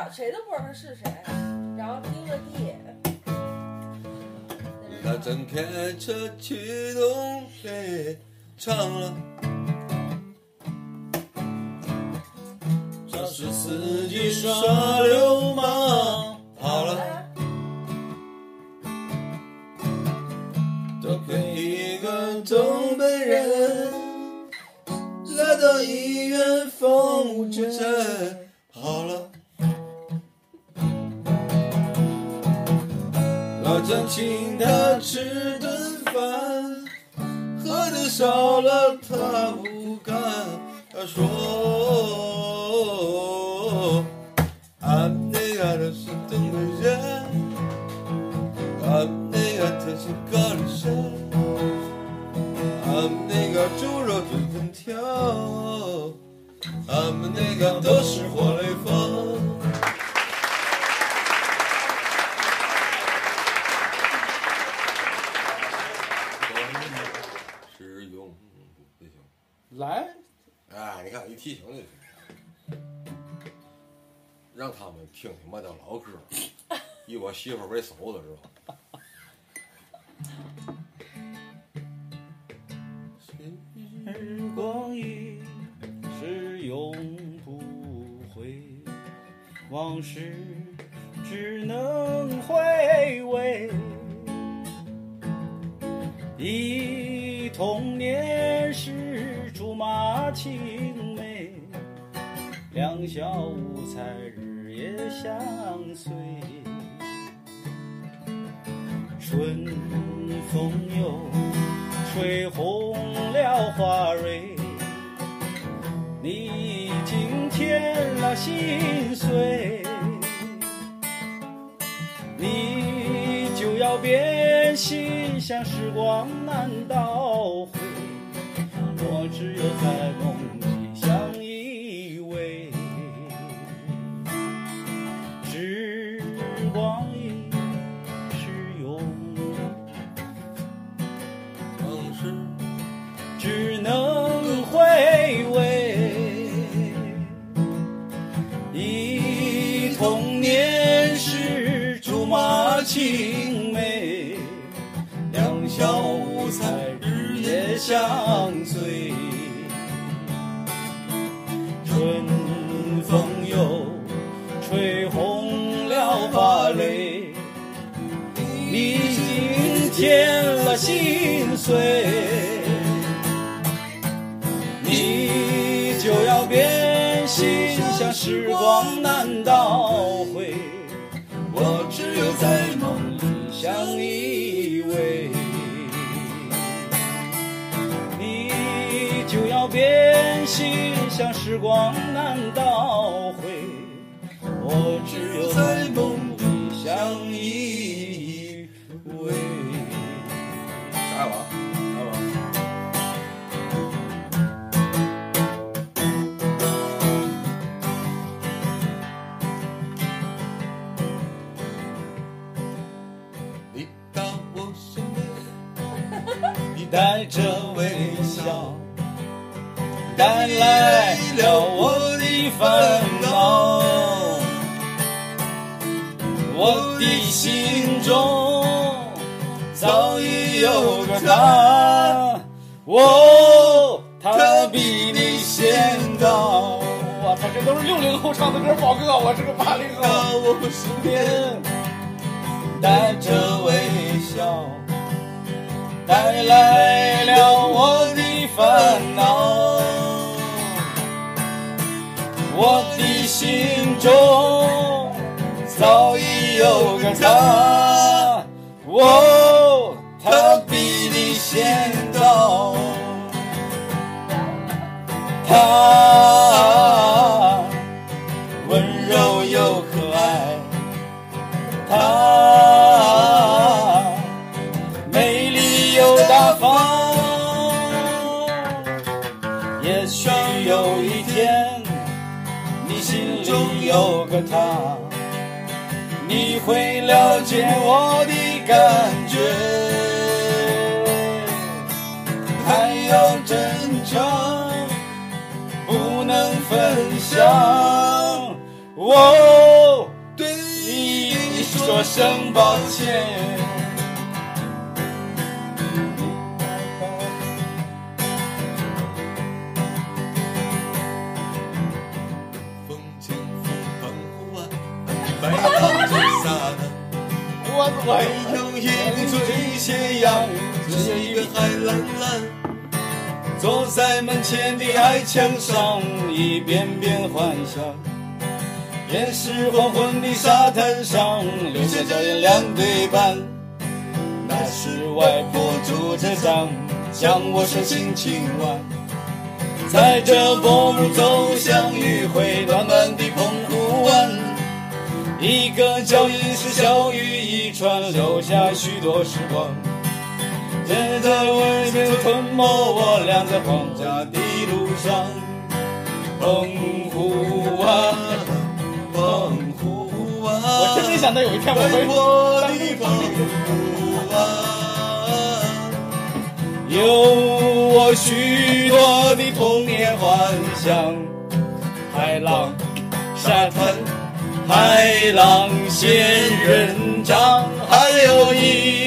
道谁都不知道他是谁，然后第一个 D，他正开车去东北，唱了。这是司机耍流氓，好了，多亏一个东北人来到医院缝针，好少了他不敢。说：“俺那个的是东北人，俺那个他是高丽山，俺那个猪肉炖粉条，俺们那个老歌，以我媳妇为首的是吧？时光一逝永不回，往事只能回味。忆童年时竹马青梅，两小无猜也相随。春风又吹红了花蕊，你已经添了心碎，你就要变心，像时光难倒回，我只有在梦里青梅，两小无猜日夜相时光难倒回，我只有在梦里相依偎。来吧，来吧。你到我身边，你带着微笑，带来后唱的歌，宝哥，我是个八零到后。我身边，带着微笑，带来了我的烦恼。我的心中早已有个他，哦，会了解我的感觉。还要真诚，不能分享。我对你说声抱歉。是一个海蓝蓝。坐在门前的矮墙上，一遍遍幻想。也是黄昏的沙滩上，留下脚印两对半。那是外婆拄着杖，将我手轻轻挽。踩着薄暮走向余晖，暖暖的澎湖湾，一个脚印是小雨一串，留下许多时光。现在外面吞没我俩在荒家的路上，澎湖湾，澎湖湾。我真没想到有一天我会我的澎湖湾，有我许多的童年幻想，海浪、沙滩、海浪仙人掌，还有一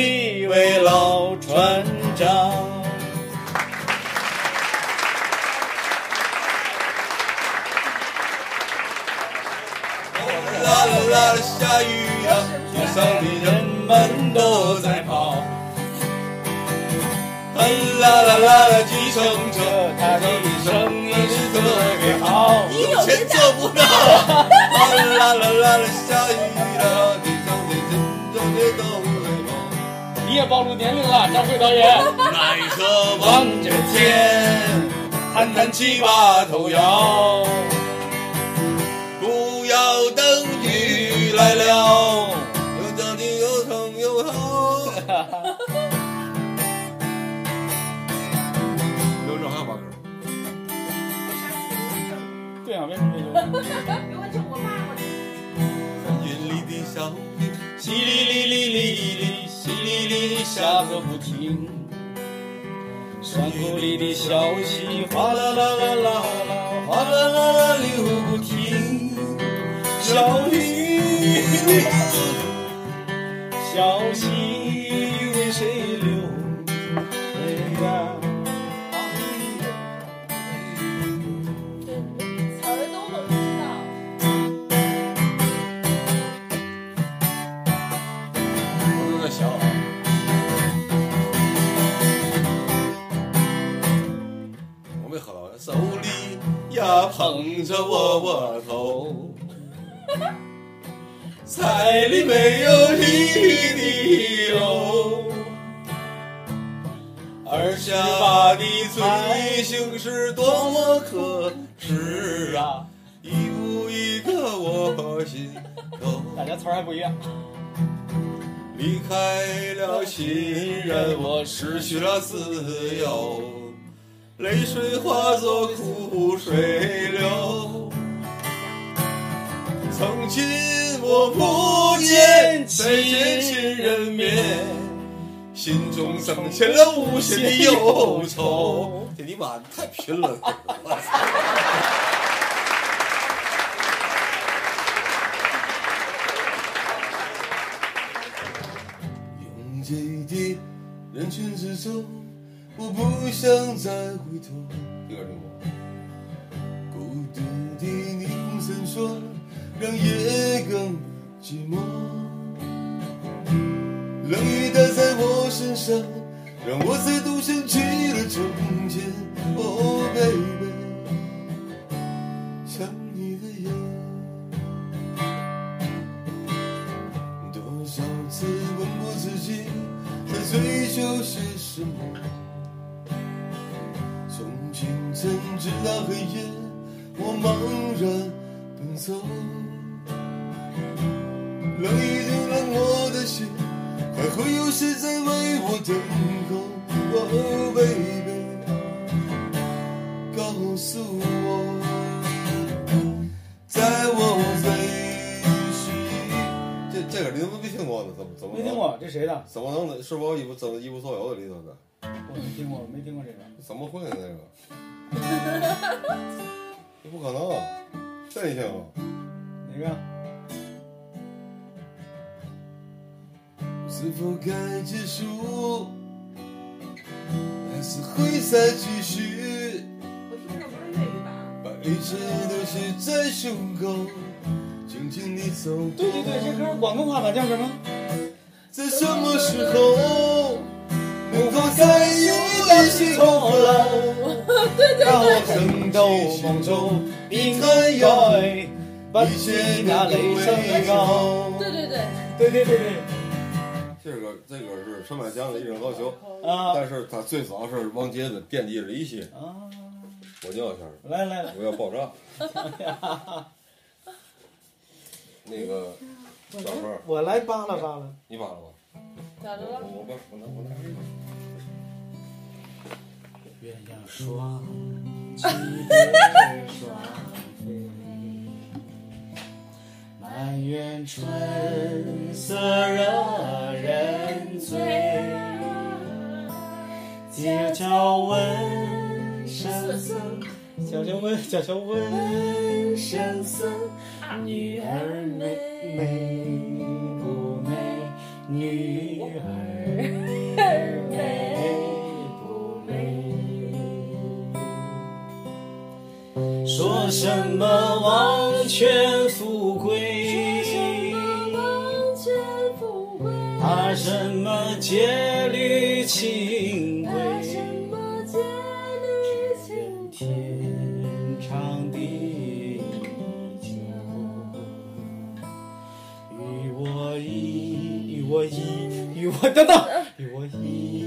上的人们都在跑。啦啦啦啦，计程车，他的声音是特别好。你有钱做不到。啦啦啦啦，下雨了，地上的人都别都会跑。你也暴露年龄了，张辉导演。奈何望着天，叹叹气把头摇，不要等雨来了，对啊，为什么没有？给我请我爸爸。山云里的小雨，淅沥沥沥沥沥，淅沥沥下个不停。山谷里的小溪哗啦啦啦啦啦，哗啦啦啦流不停。小雨，小溪为谁流？捧着窝窝头，菜里没有一滴油。二十八的罪行是多么可耻啊！一步一个我心头。大家词儿还不一样。离开了亲人，我失去了自由，泪水化作苦水流。曾经我不见再见亲人面，心中增添了无限的忧愁。这你妈太贫了！我操！拥挤的人群之中，我不想再回头。孤独的霓虹闪烁，让夜更寂寞。冷雨打在我身上，让我再度想起我茫然奔走。冷已经冷我的心，还会有谁在为我等候？哦，baby，告诉我，在我最需这这个你怎么没听过呢？怎么怎么没听？过，这谁的？怎么能是否一无怎么一无所有的里头的？我没听过，没听过这个。怎么会呢？这个，这不可能，这你听过？哪个？是否该结束，还是会再继续？我听着不是粤语版。把一切都写在胸口，静静地走。对对对，这歌是广东话版叫什么？在什么时候能够再一起同老？让我奋斗梦中平安爱，把一切那都雷声美高。好。对对对，对对对对，这个这个是陈百强的一生高球，啊但是他最早是王杰的奠定了一些。啊，我尿一下，来来来，我要爆炸。那个小何，我来扒拉扒拉。你扒了吧？咋的了？我我我拿我。鸳鸯双满园春色惹人醉。街角闻声色，悄悄问，悄悄问声色，女儿美不美？女儿说什么王权富贵？怕什么戒律清规？天长地久，与我意，与我意，与我等等，与我意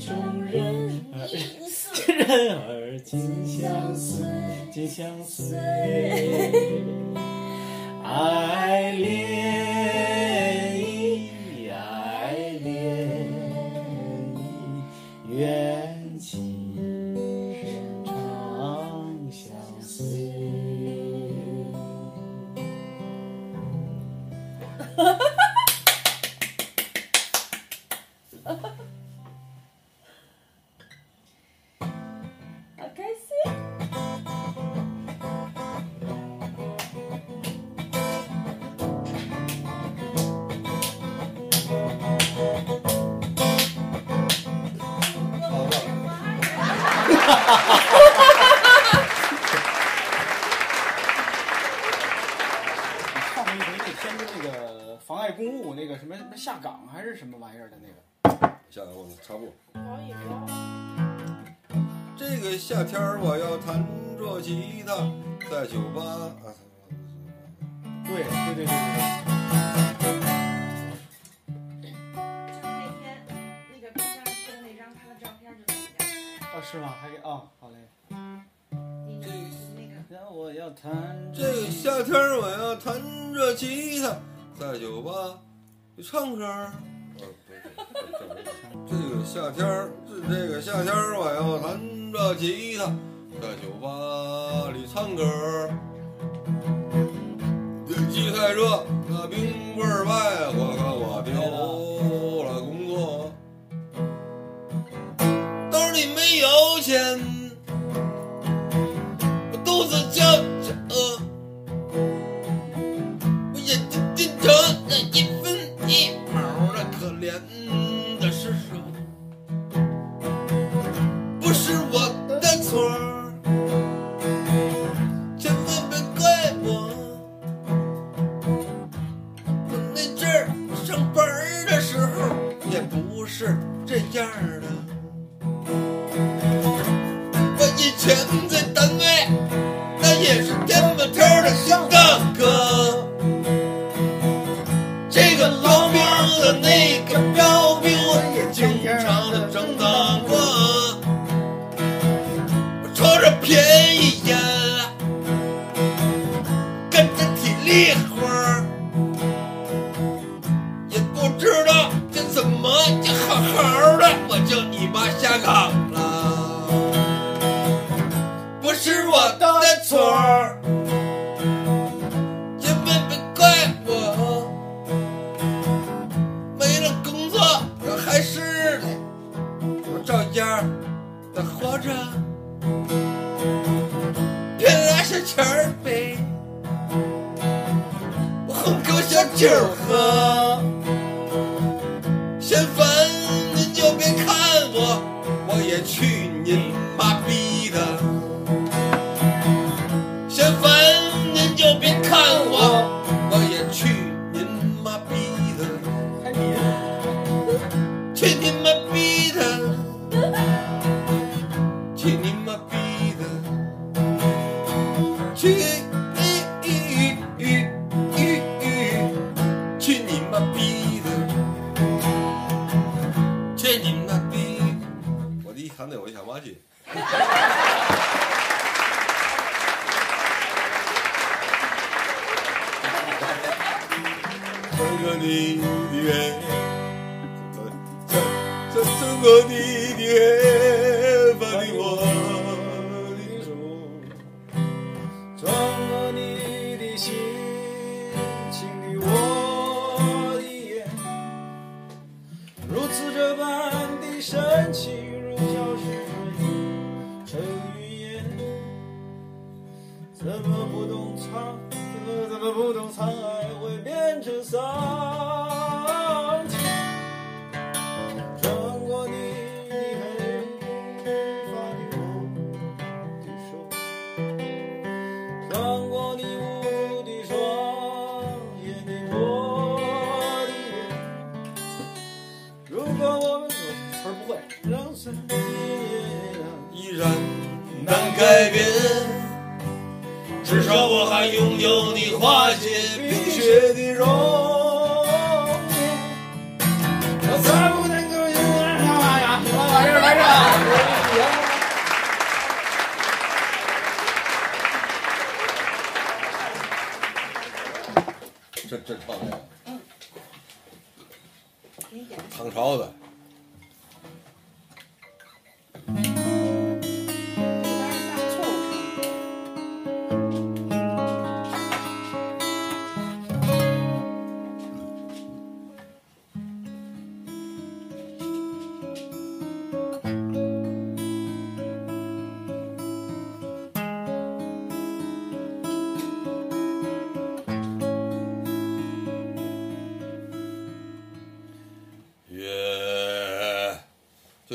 中人，人儿紧相随，紧相随，爱恋下来我们插播。好饮料。这个夏天我要弹着吉他，在酒吧啊。对对对对对就是那天那个冰箱贴的那张他的照片就在你家。哦是吗？还给啊、好嘞。你你那个让我要弹这个夏天我要弹着吉他，在酒吧唱歌这个夏天儿这个夏天儿我要弹着吉他，在酒吧里唱歌儿。天气太热，那冰棍儿卖我看我丢了工作，兜里没有钱，我肚子叫 É. 有你。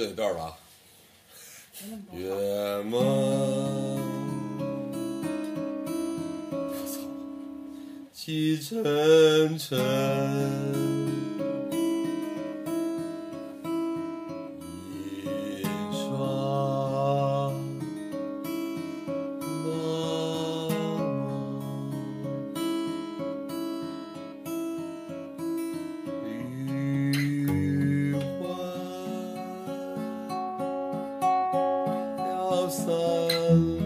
这一段吧。月梦，我操，沉沉。sal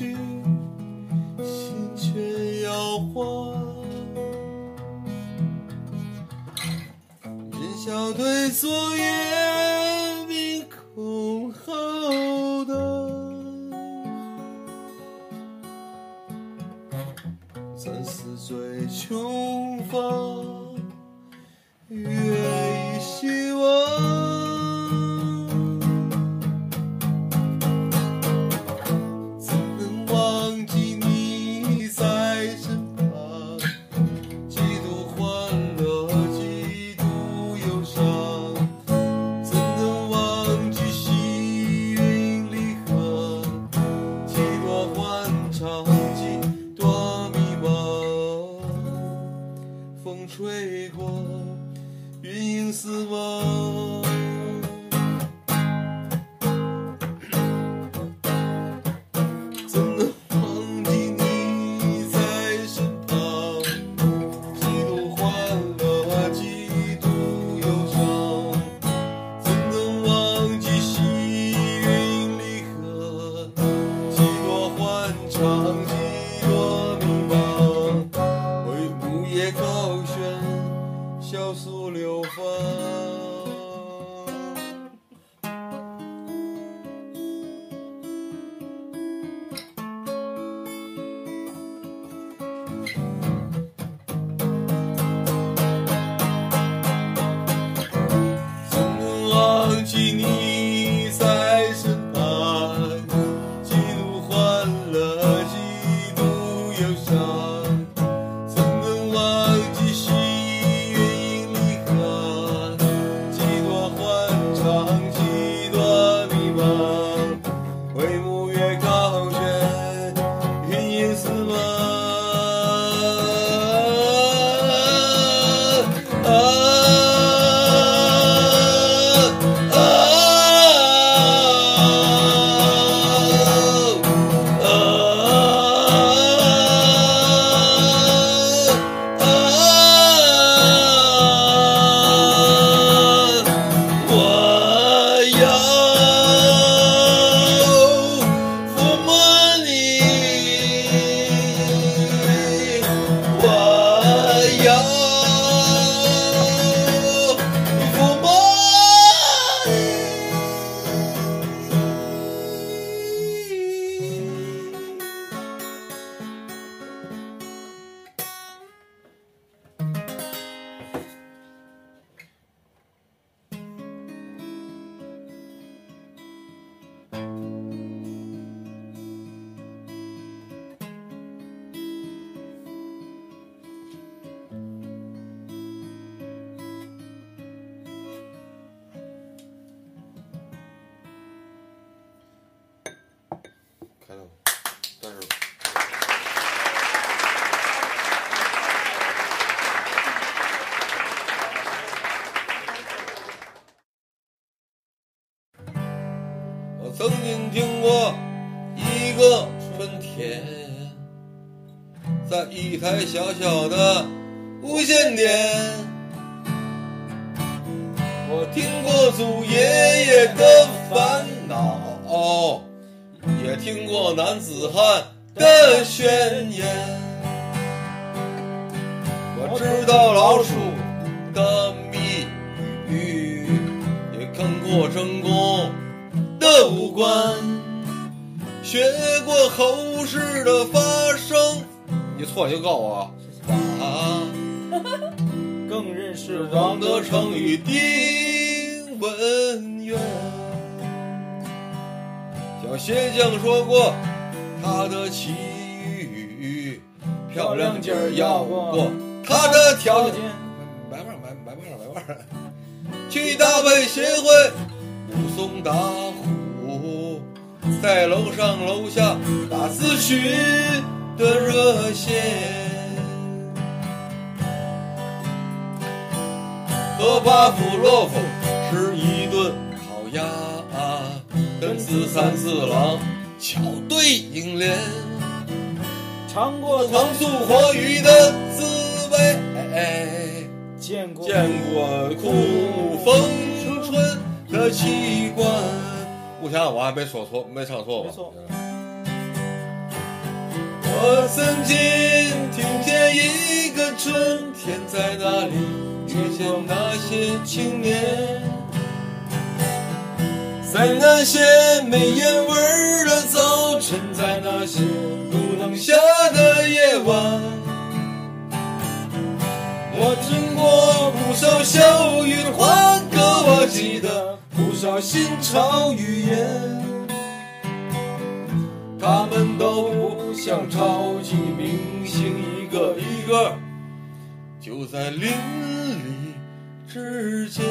心却摇晃，人笑对昨夜。你是我。个春天，在一台小小的无线电，我听过祖爷爷的烦恼，也听过男子汉的宣言。我知道老鼠的谜语，也看过成功的五官，学过后世的发生。你错了就告我啊！更认识王德成与丁文渊。小鞋匠说过，他的奇遇漂亮劲儿要过他的条件。买腕儿买买腕儿买腕儿，去搭配协会武松打虎，在楼上楼下打咨询的热线。和巴甫洛夫吃一顿烤鸭，跟四三四郎巧对影联，尝过糖醋活鱼的滋味，见过见过酷风春的奇观。目前我还没说错，没唱错吧？没错我曾经听见一个春天在哪里遇见那些青年，在那些没烟味儿的早新潮语言。他们都不像超级明星，一个一个就在邻里之间。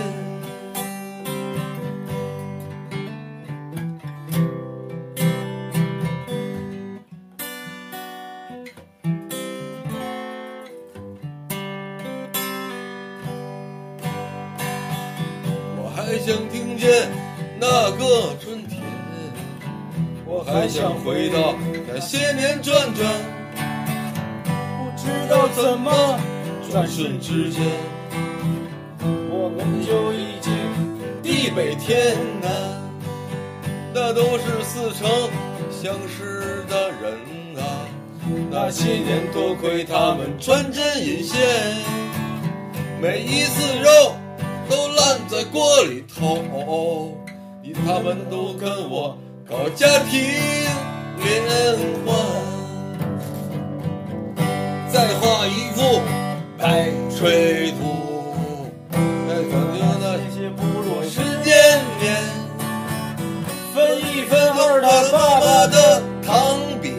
个春天。我还想回到那些年转转，不知道怎么转瞬之间，我们就已经地北天南，那都是似曾相识的人啊。那些年多亏他们穿针引线，每一次肉都烂在锅里头，他们都跟我搞家庭联欢。再画一幅白水图，再讲究那些部落时间面，分一分二他爸爸的，糖饼，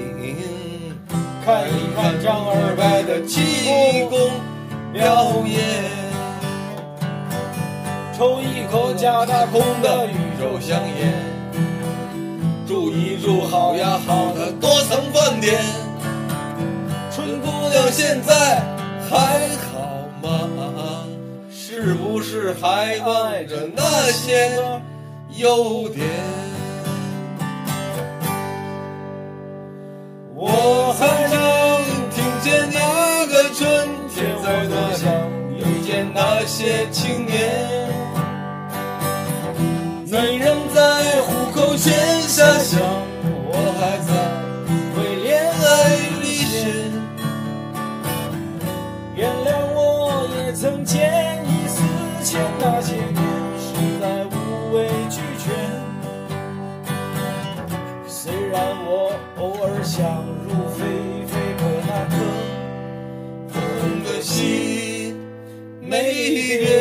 看一看张二白的气，功表演。抽一口假大空的宇宙香烟，住一住好呀好的多层饭店。春姑娘现在还好吗？是不是还爱着那些优点？我还能听见那个春天在多想遇见那些青年。没人在虎口前下乡，我还在为恋爱历险。原谅我也曾见异思迁，那些年实在无谓俱全。虽然我偶尔想入非非，可那颗红的心没变。